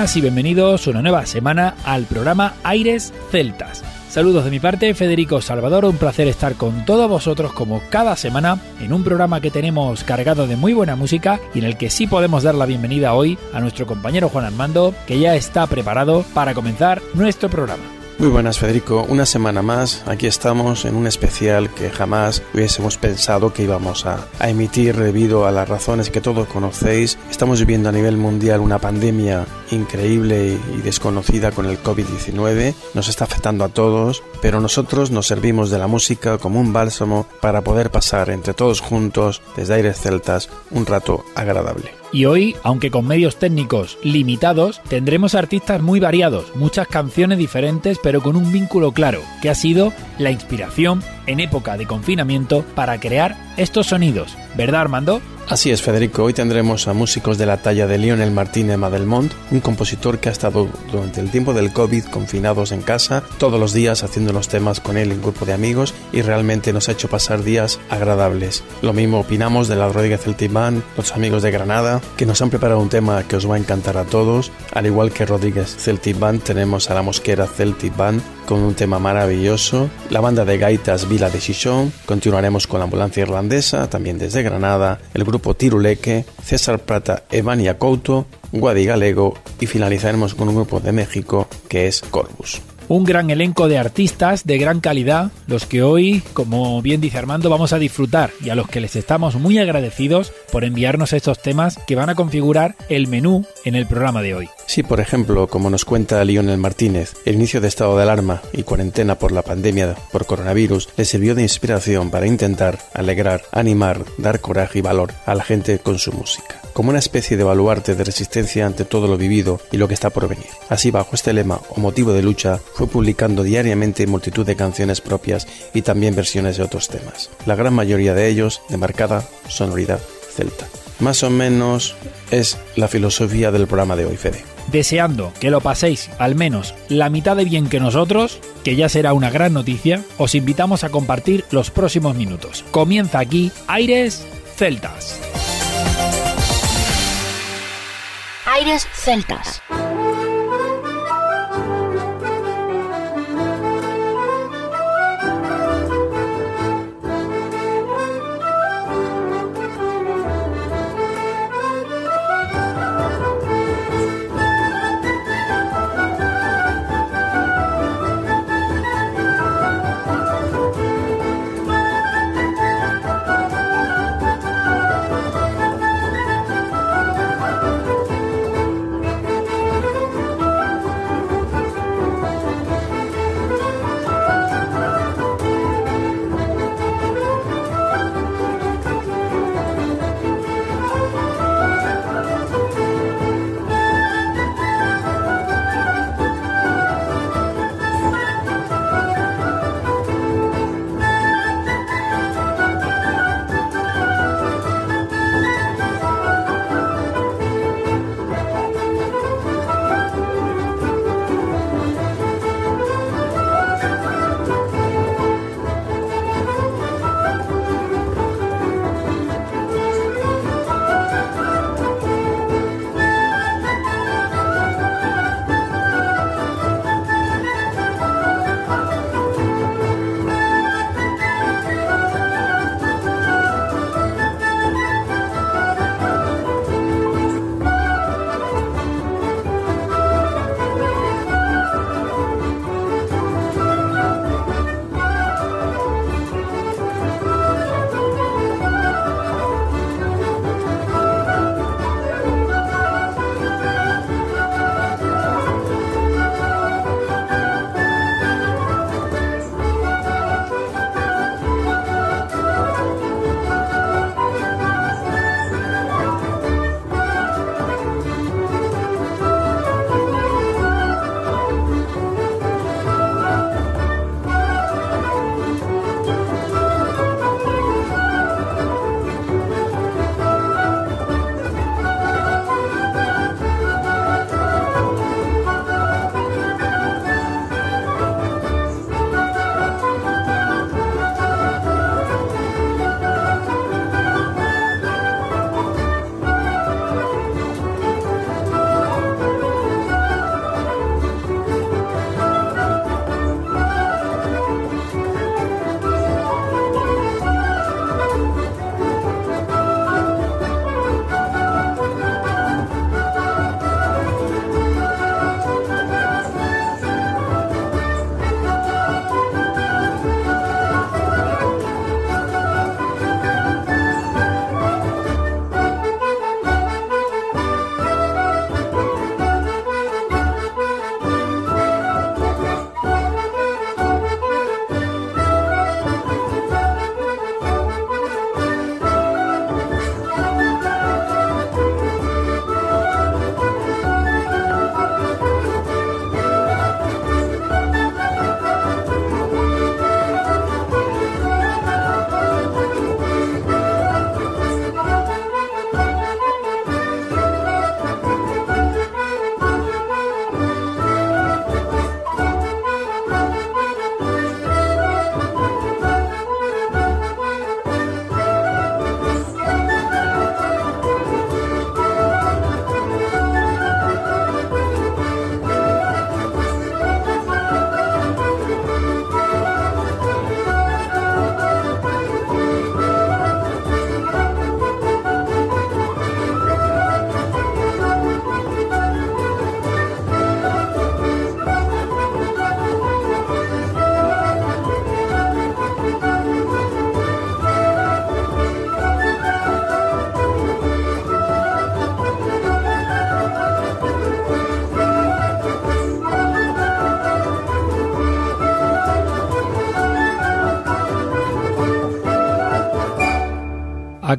Y bienvenidos una nueva semana al programa Aires Celtas. Saludos de mi parte, Federico Salvador, un placer estar con todos vosotros como cada semana en un programa que tenemos cargado de muy buena música y en el que sí podemos dar la bienvenida hoy a nuestro compañero Juan Armando, que ya está preparado para comenzar nuestro programa. Muy buenas Federico, una semana más, aquí estamos en un especial que jamás hubiésemos pensado que íbamos a, emitir debido a las razones que todos conocéis. Estamos viviendo a nivel mundial una pandemia increíble y desconocida con el COVID-19, nos está afectando a todos, pero nosotros nos servimos de la música como un bálsamo para poder pasar entre todos juntos, desde Aires Celtas, un rato agradable. Y hoy, aunque con medios técnicos limitados, tendremos artistas muy variados, muchas canciones diferentes, pero con un vínculo claro, que ha sido la inspiración en época de confinamiento para crear estos sonidos. ¿Verdad, Armando? Así es, Federico. Hoy tendremos a músicos de la talla de Lionel Martínez Madelmont, un compositor que ha estado durante el tiempo del COVID confinados en casa, todos los días haciendo los temas con él en grupo de amigos y realmente nos ha hecho pasar días agradables. Lo mismo opinamos de la Rodríguez Celtic Band, los amigos de Granada, que nos han preparado un tema que os va a encantar a todos. Al igual que Rodríguez Celtic Band, tenemos a la Mosquera Celtic Band con un tema maravilloso. La banda de gaitas Vila de Chichón. Continuaremos con la ambulancia irlandesa, también desde Granada. El grupo Tiruleque, César Prata, Evania Couto, Guadi Galego y finalizaremos con un grupo de México que es Corvus un gran elenco de artistas de gran calidad, los que hoy, como bien dice Armando, vamos a disfrutar y a los que les estamos muy agradecidos por enviarnos estos temas que van a configurar el menú en el programa de hoy. Sí, por ejemplo, como nos cuenta Lionel Martínez, el inicio de estado de alarma y cuarentena por la pandemia por coronavirus le sirvió de inspiración para intentar alegrar, animar, dar coraje y valor a la gente con su música como una especie de baluarte de resistencia ante todo lo vivido y lo que está por venir. Así, bajo este lema o motivo de lucha, fue publicando diariamente multitud de canciones propias y también versiones de otros temas, la gran mayoría de ellos de marcada sonoridad celta. Más o menos es la filosofía del programa de hoy, Fede. Deseando que lo paséis al menos la mitad de bien que nosotros, que ya será una gran noticia, os invitamos a compartir los próximos minutos. Comienza aquí Aires Celtas. Aires Celtas.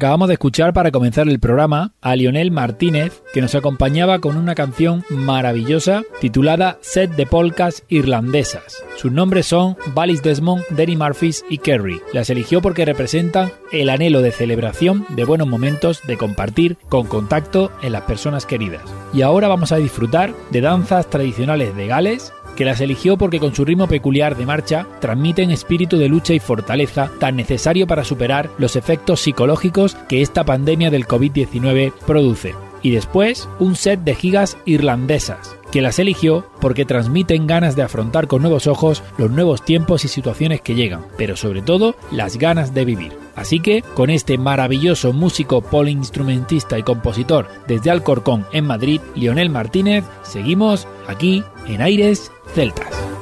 Acabamos de escuchar para comenzar el programa a Lionel Martínez, que nos acompañaba con una canción maravillosa titulada Set de Polcas Irlandesas. Sus nombres son Valis Desmond, Danny Murphys y Kerry. Las eligió porque representan el anhelo de celebración de buenos momentos de compartir con contacto en las personas queridas. Y ahora vamos a disfrutar de danzas tradicionales de Gales que las eligió porque con su ritmo peculiar de marcha transmiten espíritu de lucha y fortaleza tan necesario para superar los efectos psicológicos que esta pandemia del COVID-19 produce. Y después, un set de gigas irlandesas, que las eligió porque transmiten ganas de afrontar con nuevos ojos los nuevos tiempos y situaciones que llegan, pero sobre todo las ganas de vivir. Así que, con este maravilloso músico poliinstrumentista y compositor desde Alcorcón en Madrid, Lionel Martínez, seguimos aquí en Aires Celtas.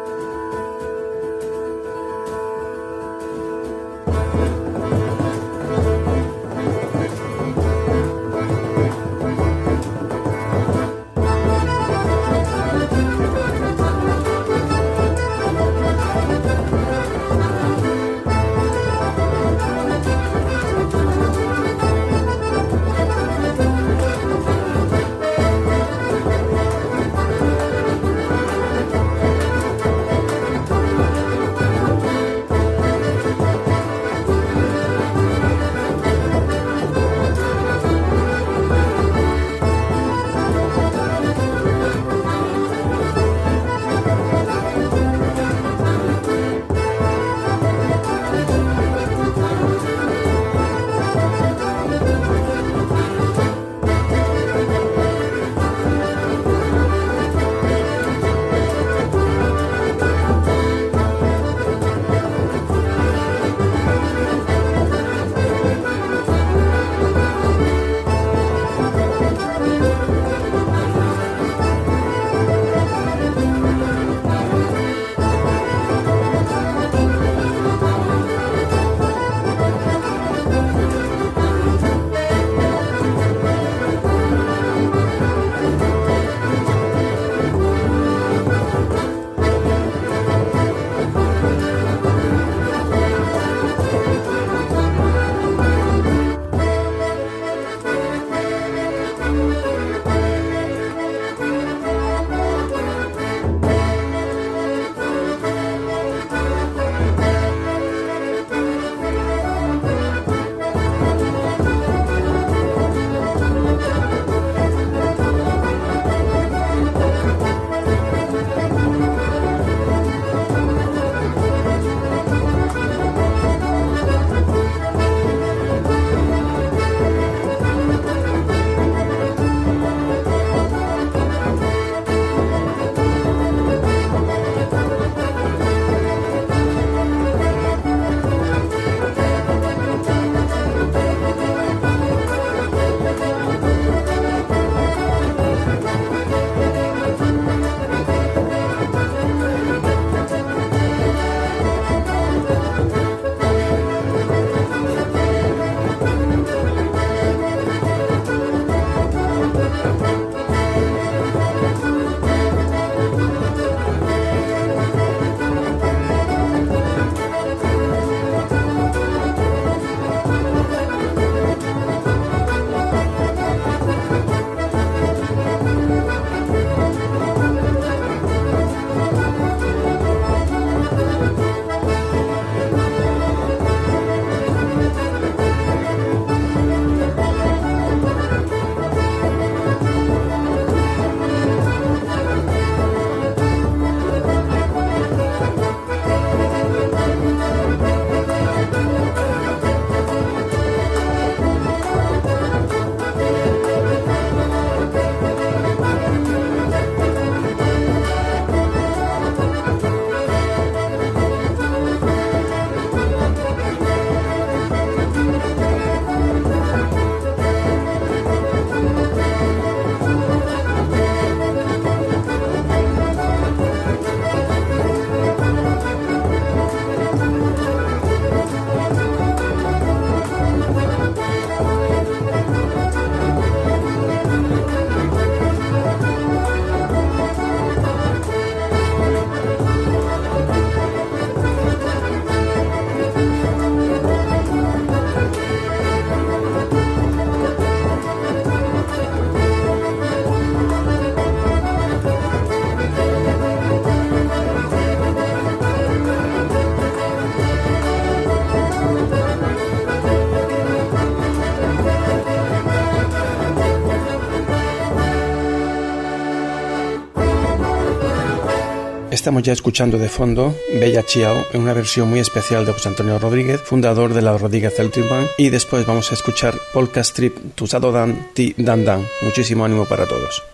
Estamos ya escuchando de fondo Bella Chiao en una versión muy especial de José Antonio Rodríguez, fundador de la Rodríguez Celtic Band, y después vamos a escuchar Polka Strip Tusado Dan Ti Dan Dan. Muchísimo ánimo para todos.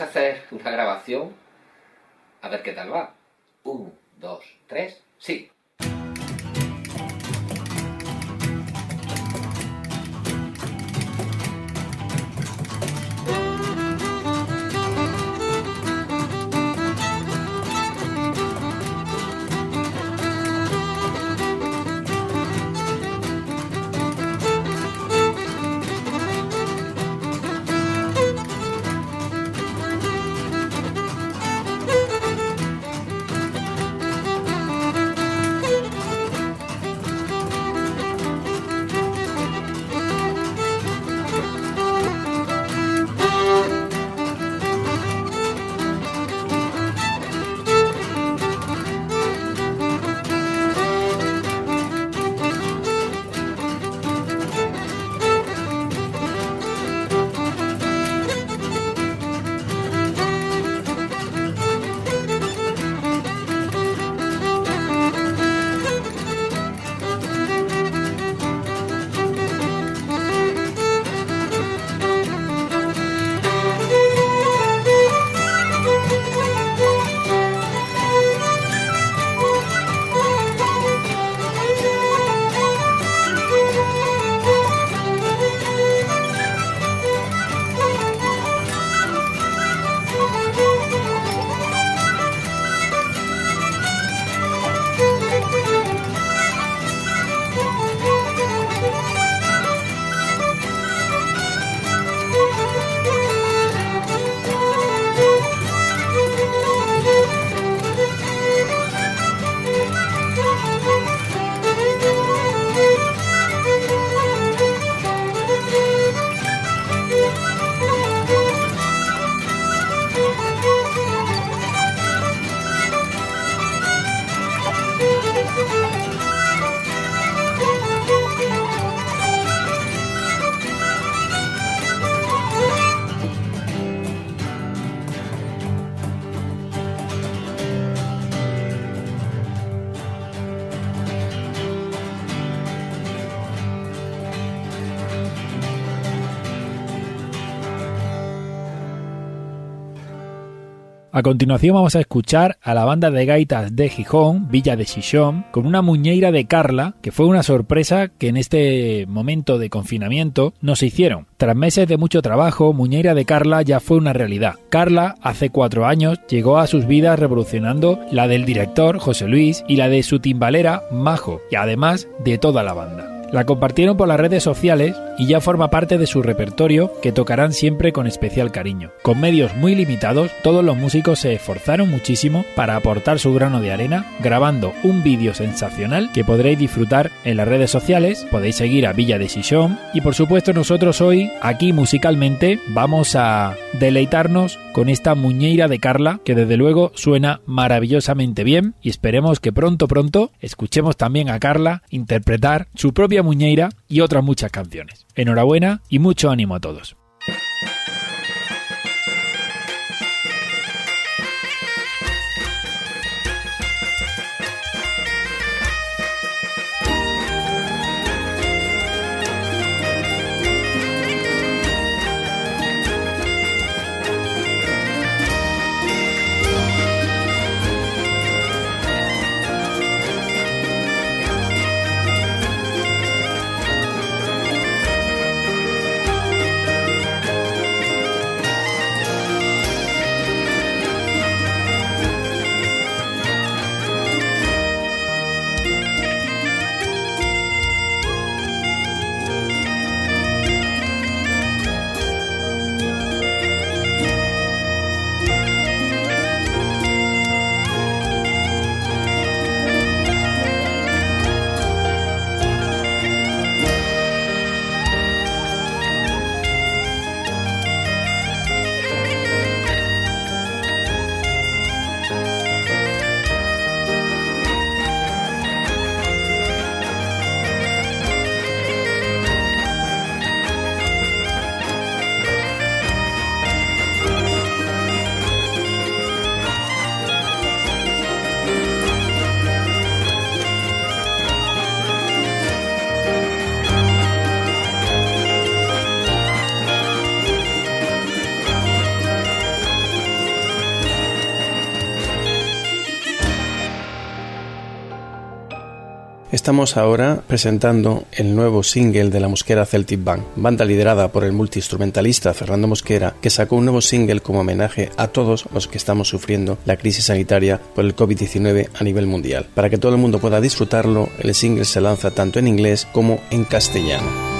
Vamos a hacer una grabación. A ver qué tal va. A continuación vamos a escuchar a la banda de gaitas de Gijón, Villa de Xixón, con una muñeira de Carla, que fue una sorpresa que en este momento de confinamiento nos hicieron. Tras meses de mucho trabajo, Muñeira de Carla ya fue una realidad. Carla, hace cuatro años, llegó a sus vidas revolucionando la del director José Luis y la de su timbalera Majo, y además de toda la banda. La compartieron por las redes sociales y ya forma parte de su repertorio que tocarán siempre con especial cariño. Con medios muy limitados, todos los músicos se esforzaron muchísimo para aportar su grano de arena, grabando un vídeo sensacional que podréis disfrutar en las redes sociales, podéis seguir a Villa de Sison y por supuesto nosotros hoy aquí musicalmente vamos a deleitarnos con esta muñeira de Carla que desde luego suena maravillosamente bien y esperemos que pronto pronto escuchemos también a Carla interpretar su propia muñeira y otras muchas canciones. Enhorabuena y mucho ánimo a todos. Estamos ahora presentando el nuevo single de la Mosquera Celtic Band, banda liderada por el multiinstrumentalista Fernando Mosquera, que sacó un nuevo single como homenaje a todos los que estamos sufriendo la crisis sanitaria por el COVID-19 a nivel mundial. Para que todo el mundo pueda disfrutarlo, el single se lanza tanto en inglés como en castellano.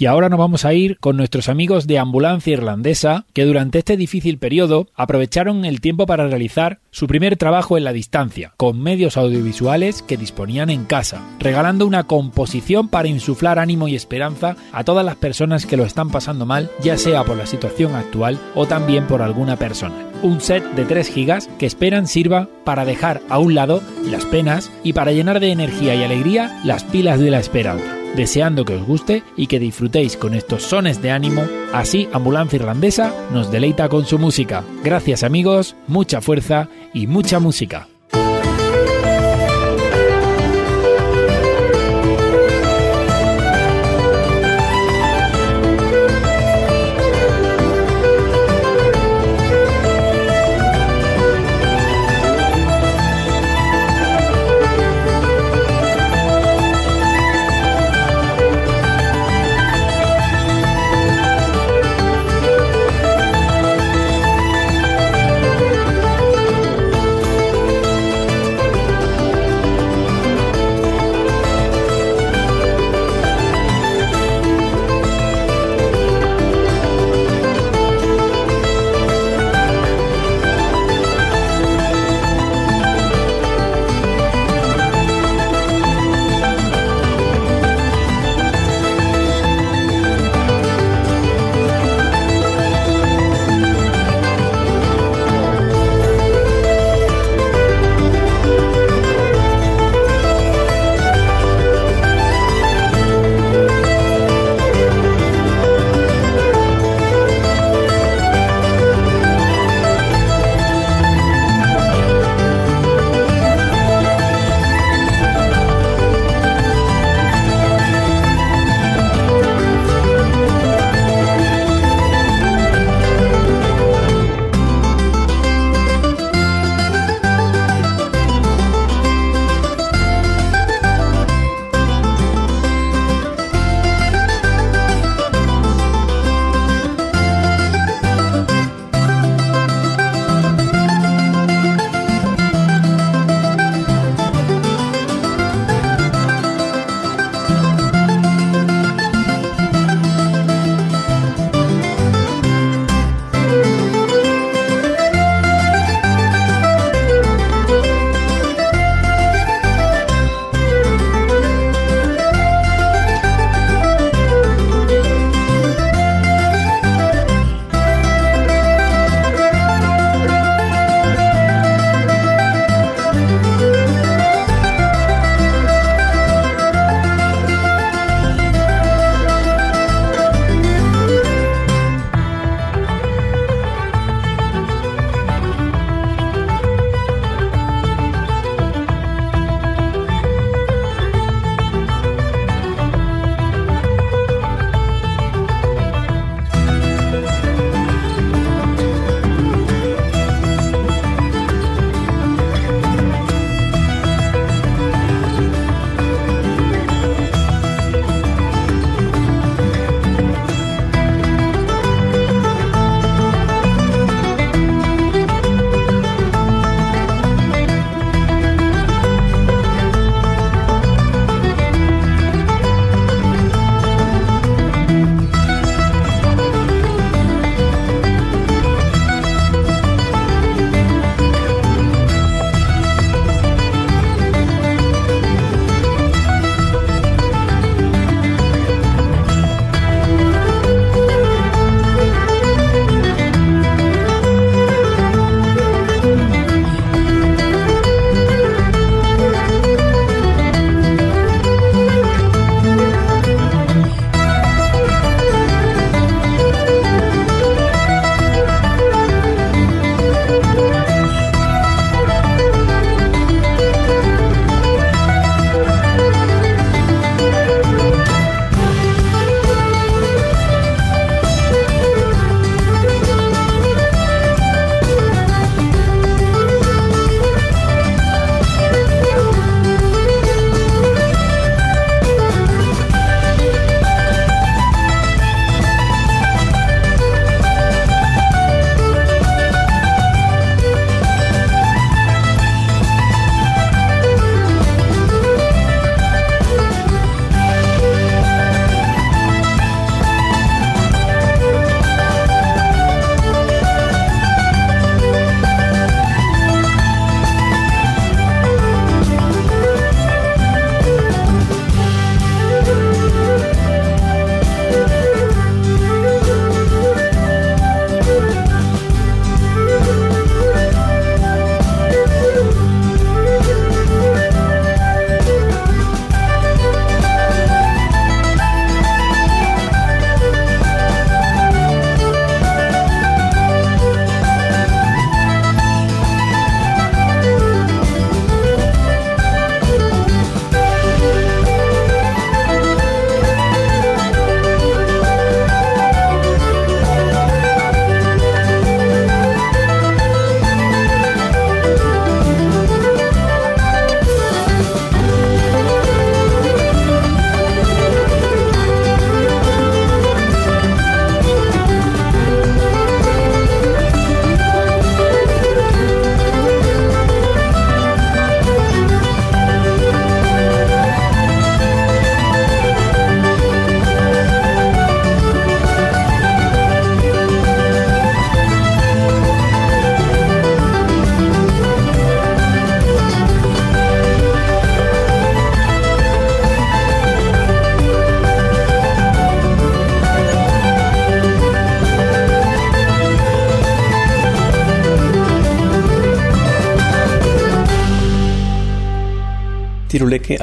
Y ahora nos vamos a ir con nuestros amigos de Ambulancia Irlandesa, que durante este difícil periodo aprovecharon el tiempo para realizar su primer trabajo en la distancia, con medios audiovisuales que disponían en casa, regalando una composición para insuflar ánimo y esperanza a todas las personas que lo están pasando mal, ya sea por la situación actual o también por alguna persona. Un set de 3 gigas que esperan sirva para dejar a un lado las penas y para llenar de energía y alegría las pilas de la esperanza deseando que os guste y que disfrutéis con estos sones de ánimo, así Ambulancia Irlandesa nos deleita con su música. Gracias amigos, mucha fuerza y mucha música.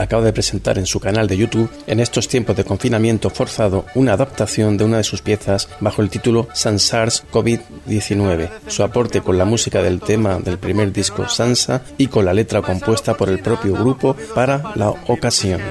Acaba de presentar en su canal de YouTube, en estos tiempos de confinamiento forzado, una adaptación de una de sus piezas bajo el título Sansars COVID-19. Su aporte con la música del tema del primer disco Sansa y con la letra compuesta por el propio grupo para la ocasión.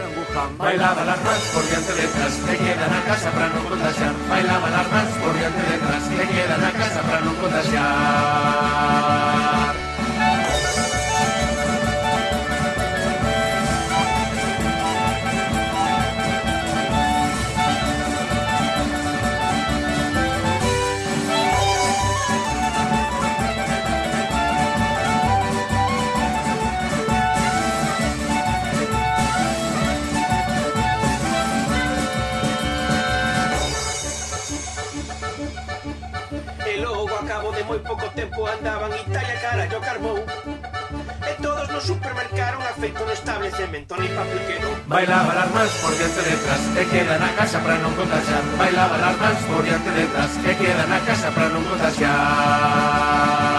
acabou. E todos no supermercaron a feito no establecemento Ni papel quedou Bailaba las mans por diante detrás E queda na casa para non contagiar. Bailaba las mans por diante detrás E queda na casa para non contagiar.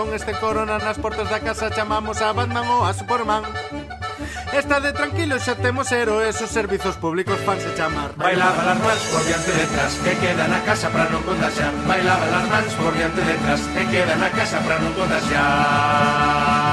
Con este corona nas portas da casa chamamos a Batman ou a Superman. Está de tranquilo xa temos héroes os servizos públicos fanse chamar Bailaba las mans por diante detrás que queda na casa para non contaxar Bailaba las mans por diante detrás que queda na casa para non contaxar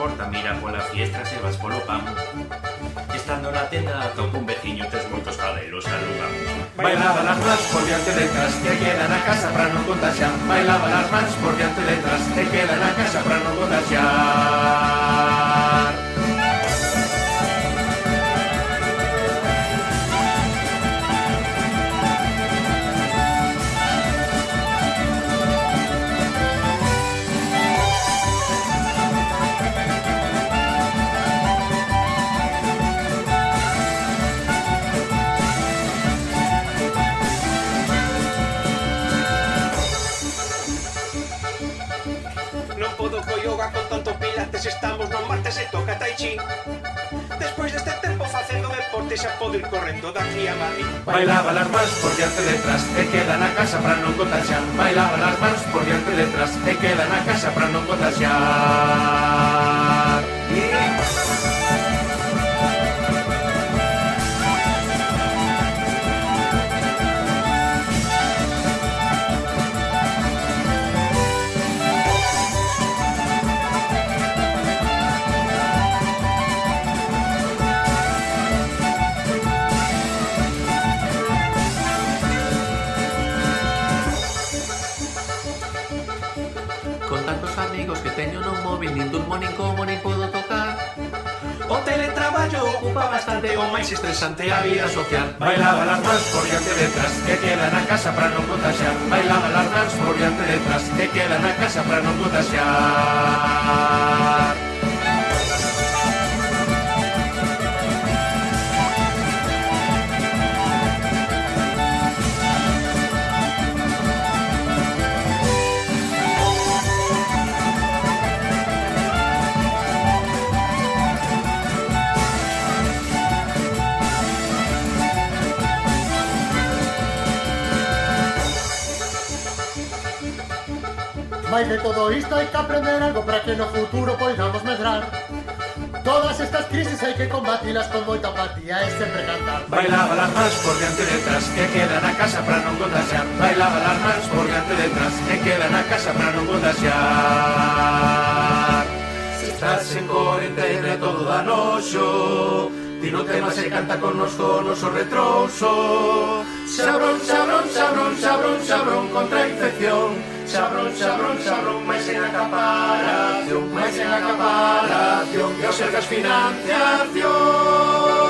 porta, mira pola fiestra se vas polo pan. Estando na tenda atopo un veciño tes moitos cadelos saludamos. Bailaba nas mans por diante letras, que queda na casa pra non contaxar. Bailaba as mans por diante letras, que queda na casa pra non contaxar. vigilantes estamos no martes e toca tai chi Despois deste tempo facendo deporte xa podo ir correndo da aquí a Madrid. Bailaba las mans por diante detrás e queda na casa para non contaxar Bailaba las mans por diante detrás e queda na casa para non contaxar nin como nin pudo tocar. O teletraballo ocupa bastante o máis estresante a vida social. Bailaba las mans por diante detrás que queda na casa para non contaxar Bailaba las mans por diante detrás que queda na casa para non contaxar Mais de todo isto hai que aprender algo para que no futuro poidamos medrar Todas estas crisis hai que combatilas con moita apatía e sempre cantar. Bailaba las mans por diante detrás que queda na casa para non contaxar Bailaba las mans por diante detrás que queda na casa para non contaxar Se estás en corentena todo da noxo Ti non temas e canta connosco o noso retrouso Xabrón, xabrón, xabrón, xabrón, xabrón contra a infección. Xabrón, xabrón, xabrón, máis en acaparación Máis en acaparación E os cercas financiación.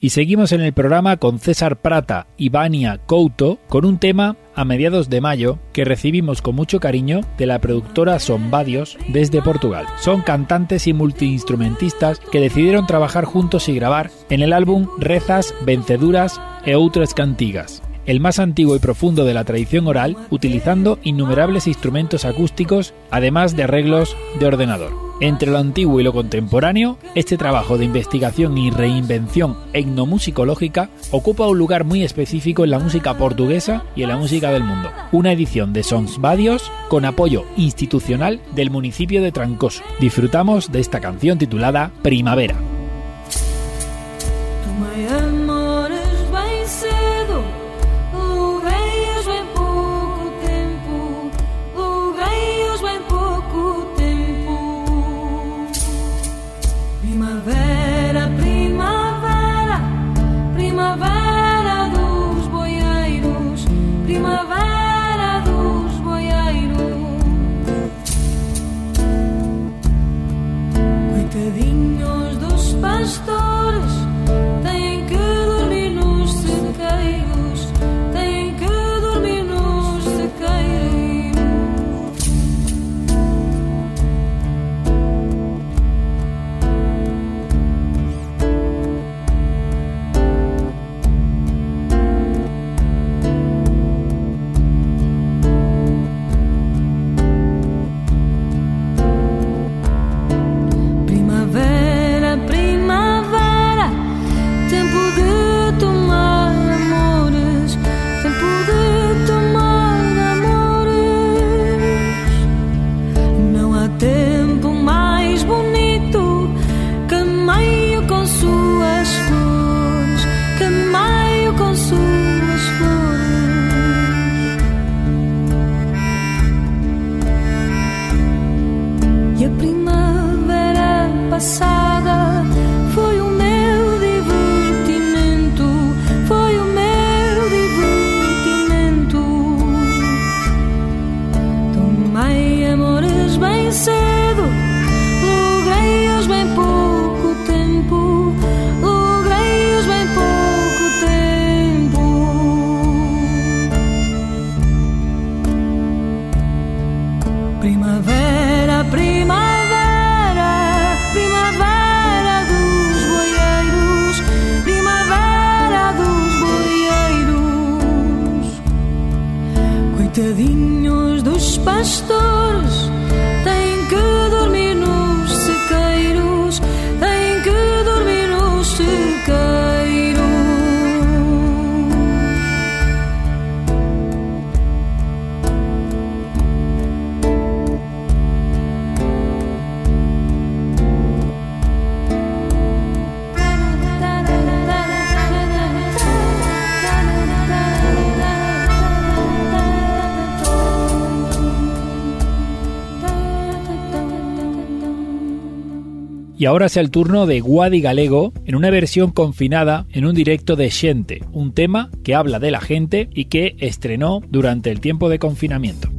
Y seguimos en el programa con César Prata y Vania Couto con un tema a mediados de mayo que recibimos con mucho cariño de la productora Sombadios desde Portugal. Son cantantes y multiinstrumentistas que decidieron trabajar juntos y grabar en el álbum Rezas, Venceduras e Outras Cantigas el más antiguo y profundo de la tradición oral, utilizando innumerables instrumentos acústicos, además de arreglos de ordenador. Entre lo antiguo y lo contemporáneo, este trabajo de investigación y reinvención etnomusicológica ocupa un lugar muy específico en la música portuguesa y en la música del mundo. Una edición de Sons Badios con apoyo institucional del municipio de Trancoso. Disfrutamos de esta canción titulada Primavera. pastores. Y ahora es el turno de Guadi Galego en una versión confinada en un directo de Xente, un tema que habla de la gente y que estrenó durante el tiempo de confinamiento.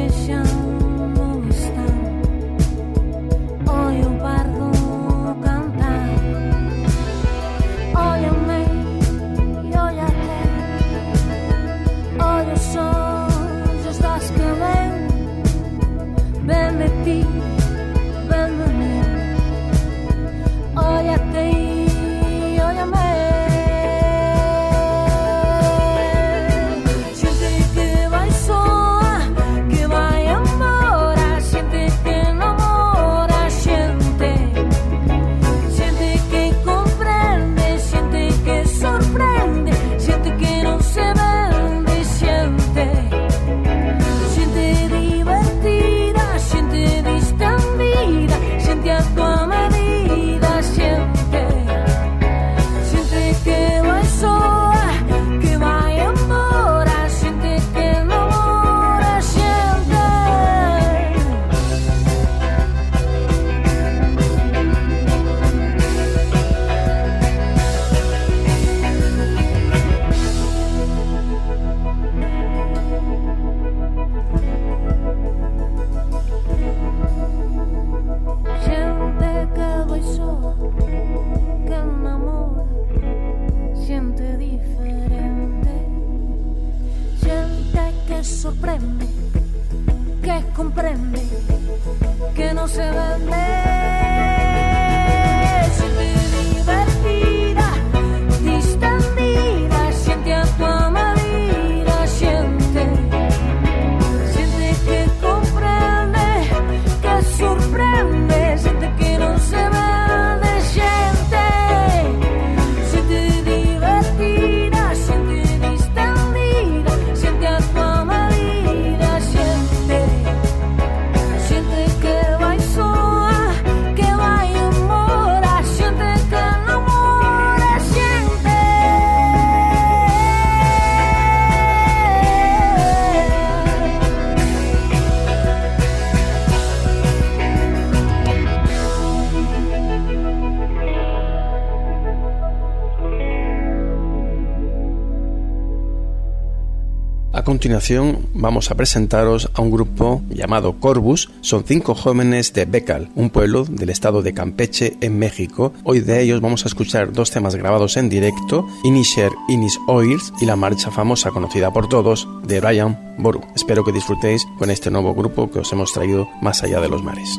也想 vamos a presentaros a un grupo llamado Corbus. Son cinco jóvenes de Becal, un pueblo del estado de Campeche en México. Hoy de ellos vamos a escuchar dos temas grabados en directo, Inisher Inis Oils y la marcha famosa conocida por todos de Brian Boru. Espero que disfrutéis con este nuevo grupo que os hemos traído más allá de los mares.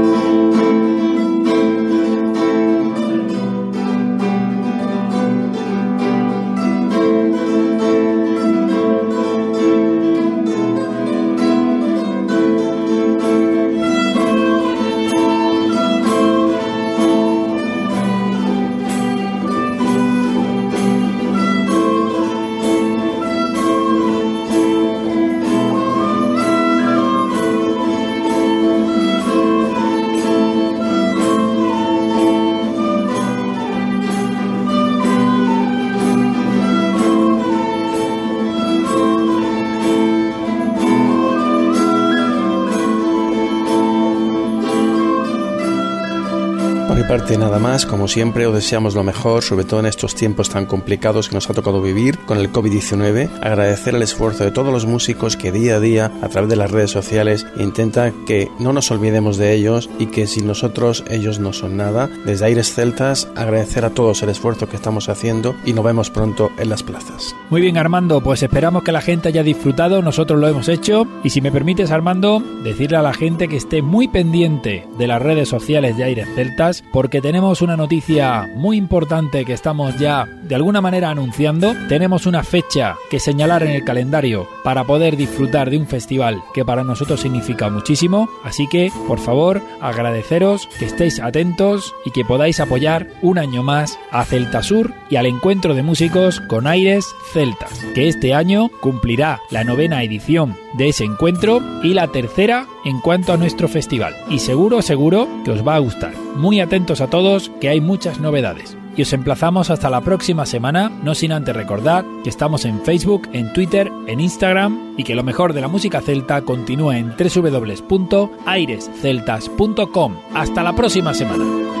parte nada más, como siempre os deseamos lo mejor, sobre todo en estos tiempos tan complicados que nos ha tocado vivir con el COVID-19. Agradecer el esfuerzo de todos los músicos que día a día a través de las redes sociales intentan que no nos olvidemos de ellos y que sin nosotros ellos no son nada. Desde Aires Celtas agradecer a todos el esfuerzo que estamos haciendo y nos vemos pronto en las plazas. Muy bien Armando, pues esperamos que la gente haya disfrutado, nosotros lo hemos hecho y si me permites Armando, decirle a la gente que esté muy pendiente de las redes sociales de Aires Celtas porque tenemos una noticia muy importante que estamos ya de alguna manera anunciando. Tenemos una fecha que señalar en el calendario para poder disfrutar de un festival que para nosotros significa muchísimo. Así que, por favor, agradeceros que estéis atentos y que podáis apoyar un año más a Celta Sur y al encuentro de músicos con aires celtas, que este año cumplirá la novena edición de ese encuentro y la tercera en cuanto a nuestro festival. Y seguro, seguro que os va a gustar. Muy atentos a todos, que hay muchas novedades. Y os emplazamos hasta la próxima semana, no sin antes recordar que estamos en Facebook, en Twitter, en Instagram y que lo mejor de la música celta continúa en www.airesceltas.com. Hasta la próxima semana.